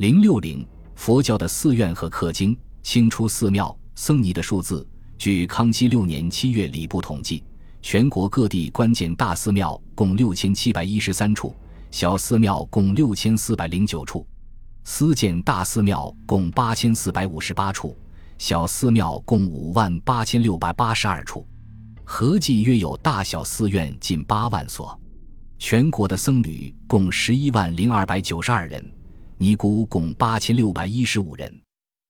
零六零佛教的寺院和刻经，清初寺庙僧尼的数字。据康熙六年七月礼部统计，全国各地关键大寺庙共六千七百一十三处，小寺庙共六千四百零九处，私建大寺庙共八千四百五十八处，小寺庙共五万八千六百八十二处，合计约有大小寺院近八万所。全国的僧侣共十一万零二百九十二人。尼姑共八千六百一十五人，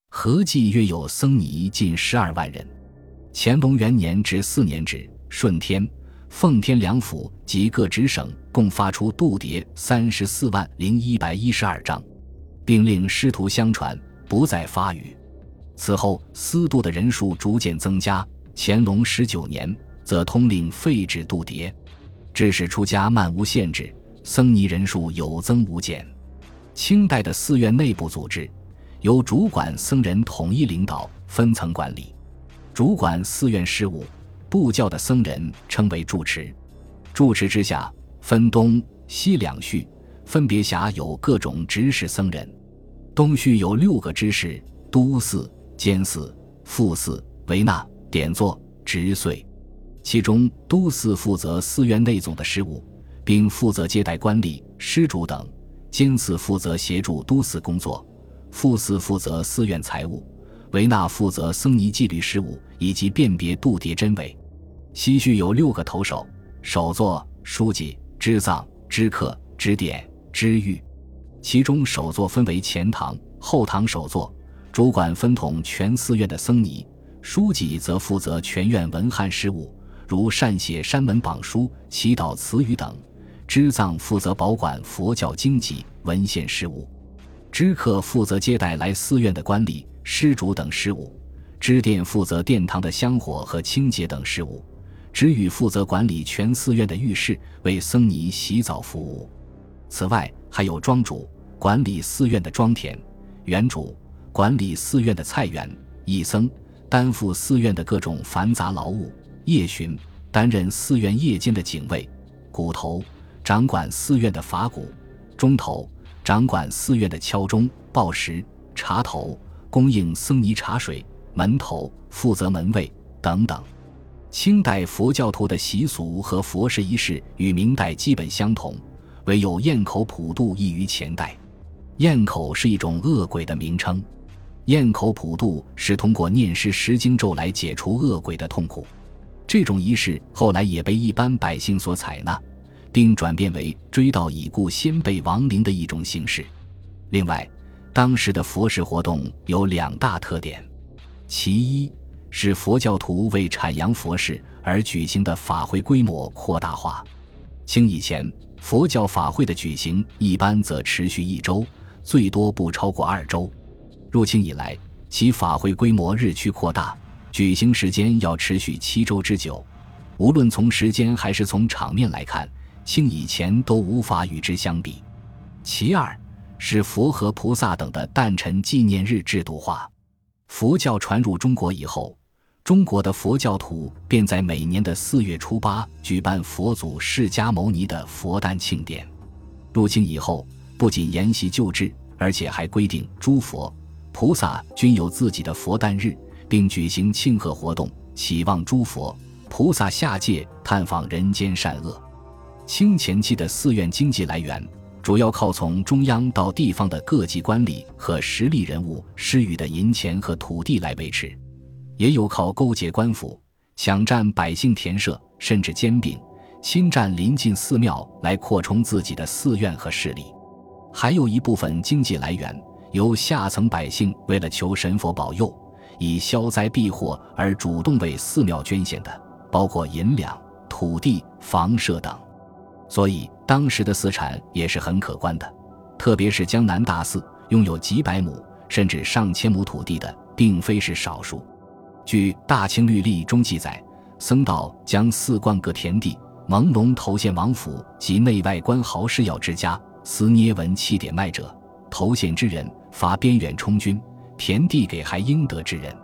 合计约有僧尼近十二万人。乾隆元年至四年止，顺天、奉天两府及各直省共发出度牒三十四万零一百一十二张，并令师徒相传，不再发语。此后，私度的人数逐渐增加。乾隆十九年，则通令废止度牒，致使出家漫无限制，僧尼人数有增无减。清代的寺院内部组织，由主管僧人统一领导，分层管理，主管寺院事务。布教的僧人称为住持，住持之下分东西两序，分别辖有各种执事僧人。东序有六个知事：都寺、监寺、副寺、维纳、典座、执岁。其中都寺负责寺院内总的事务，并负责接待官吏、施主等。监寺负责协助都寺工作，副寺负责寺院财务，维纳负责僧尼纪律事务以及辨别度牒真伪。西序有六个头首：首座、书记、知藏、知客、知典、知狱。其中首座分为前堂、后堂首座，主管分统全寺院的僧尼；书记则负责全院文翰事务，如善写山门榜书、祈祷词语等。知藏负责保管佛教经籍文献事务，知客负责接待来寺院的官吏、施主等事务，知殿负责殿堂的香火和清洁等事务，知雨负责管理全寺院的浴室，为僧尼洗澡服务。此外，还有庄主管理寺院的庄田，园主管理寺院的菜园，义僧担负寺院的各种繁杂劳务，夜巡担任寺院夜间的警卫，骨头。掌管寺院的法鼓，钟头掌管寺院的敲钟、报时；茶头供应僧尼茶水，门头负责门卫等等。清代佛教徒的习俗和佛事仪式与明代基本相同，唯有堰口普渡异于前代。堰口是一种恶鬼的名称，堰口普渡是通过念诗十经咒来解除恶鬼的痛苦。这种仪式后来也被一般百姓所采纳。并转变为追悼已故先辈亡灵的一种形式。另外，当时的佛事活动有两大特点：其一是佛教徒为阐扬佛事而举行的法会规模扩大化。清以前，佛教法会的举行一般则持续一周，最多不超过二周。入清以来，其法会规模日趋扩大，举行时间要持续七周之久。无论从时间还是从场面来看。清以前都无法与之相比。其二是佛和菩萨等的诞辰纪念日制度化。佛教传入中国以后，中国的佛教徒便在每年的四月初八举办佛祖释迦牟尼的佛诞庆典。入清以后，不仅沿袭旧制，而且还规定诸佛、菩萨均有自己的佛诞日，并举行庆贺活动，祈望诸佛、菩萨下界探访人间善恶。清前期的寺院经济来源，主要靠从中央到地方的各级官吏和实力人物施予的银钱和土地来维持，也有靠勾结官府、抢占百姓田舍，甚至兼并、侵占邻近寺庙来扩充自己的寺院和势力。还有一部分经济来源由下层百姓为了求神佛保佑，以消灾避祸而主动为寺庙捐献的，包括银两、土地、房舍等。所以，当时的寺产也是很可观的，特别是江南大寺，拥有几百亩甚至上千亩土地的，并非是少数。据《大清律例》中记载，僧道将寺观各田地，朦胧头献王府及内外官豪士要之家，司捏文器典卖者，头献之人罚边远充军，田地给还应得之人，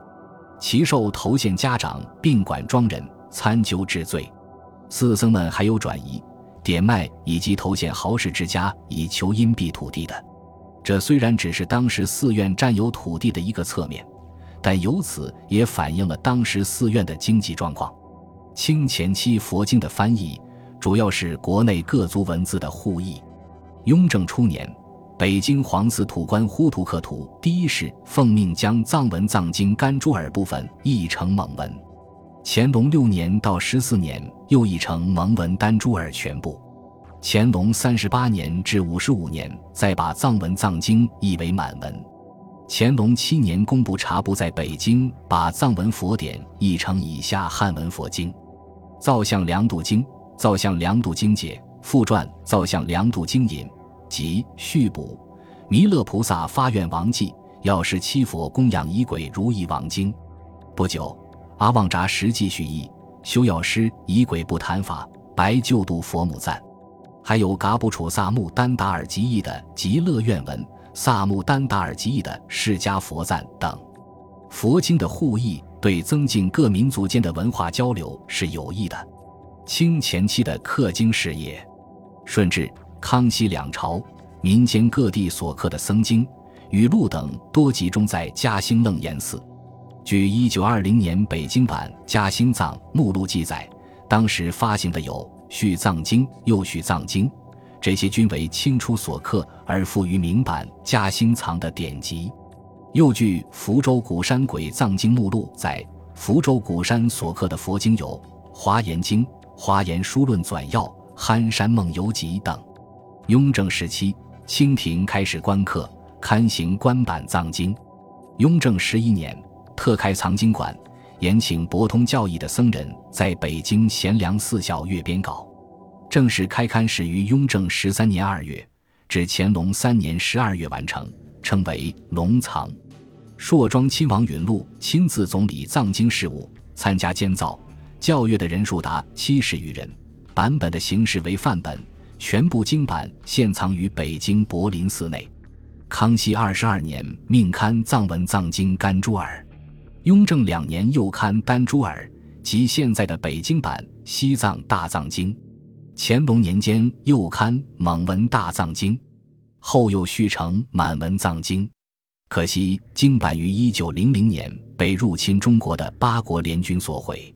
其受头献家长并管庄人参究治罪。寺僧们还有转移。典卖以及投献豪士之家以求荫蔽土地的，这虽然只是当时寺院占有土地的一个侧面，但由此也反映了当时寺院的经济状况。清前期佛经的翻译主要是国内各族文字的互译。雍正初年，北京皇寺土官呼图克图第一世奉命将藏文藏经甘珠尔部分译成蒙文。乾隆六年到十四年，又译成蒙文丹珠尔全部。乾隆三十八年至五十五年，再把藏文藏经译为满文。乾隆七年，工部察部在北京把藏文佛典译成以下汉文佛经：《造像量度经》《造像量度经解》附传《造像量度经引》及续补《弥勒菩萨发愿王记》《药师七佛供养仪轨如意王经》。不久，阿旺扎实际续译《修药师以鬼不谈法》《白救度佛母赞》。还有噶布楚萨木丹达尔吉译的《极乐愿文》，萨木丹达尔吉译的《释迦佛赞》等佛经的互译，对增进各民族间的文化交流是有益的。清前期的刻经事业，顺治、康熙两朝民间各地所刻的僧经、语录等，多集中在嘉兴楞严寺。据一九二零年北京版《嘉兴藏目录》记载，当时发行的有。续藏经又续藏经，这些均为清初所刻而附于明版嘉兴藏的典籍。又据福州鼓山鬼藏经目录，在福州鼓山所刻的佛经有《华严经》《华严书论纂要》《憨山梦游集》等。雍正时期，清廷开始官刻刊行官版藏经。雍正十一年，特开藏经馆。延请博通教义的僧人在北京贤良寺校阅编稿，正式开刊始于雍正十三年二月，至乾隆三年十二月完成，称为龙藏。硕庄亲王允禄亲自总理藏经事务，参加监造、校阅的人数达七十余人。版本的形式为范本，全部经版现藏于北京柏林寺内。康熙二十二年命刊藏文藏经甘珠尔。雍正两年又刊丹朱尔即现在的北京版西藏大藏经，乾隆年间又刊蒙文大藏经，后又续成满文藏经。可惜经版于一九零零年被入侵中国的八国联军所毁。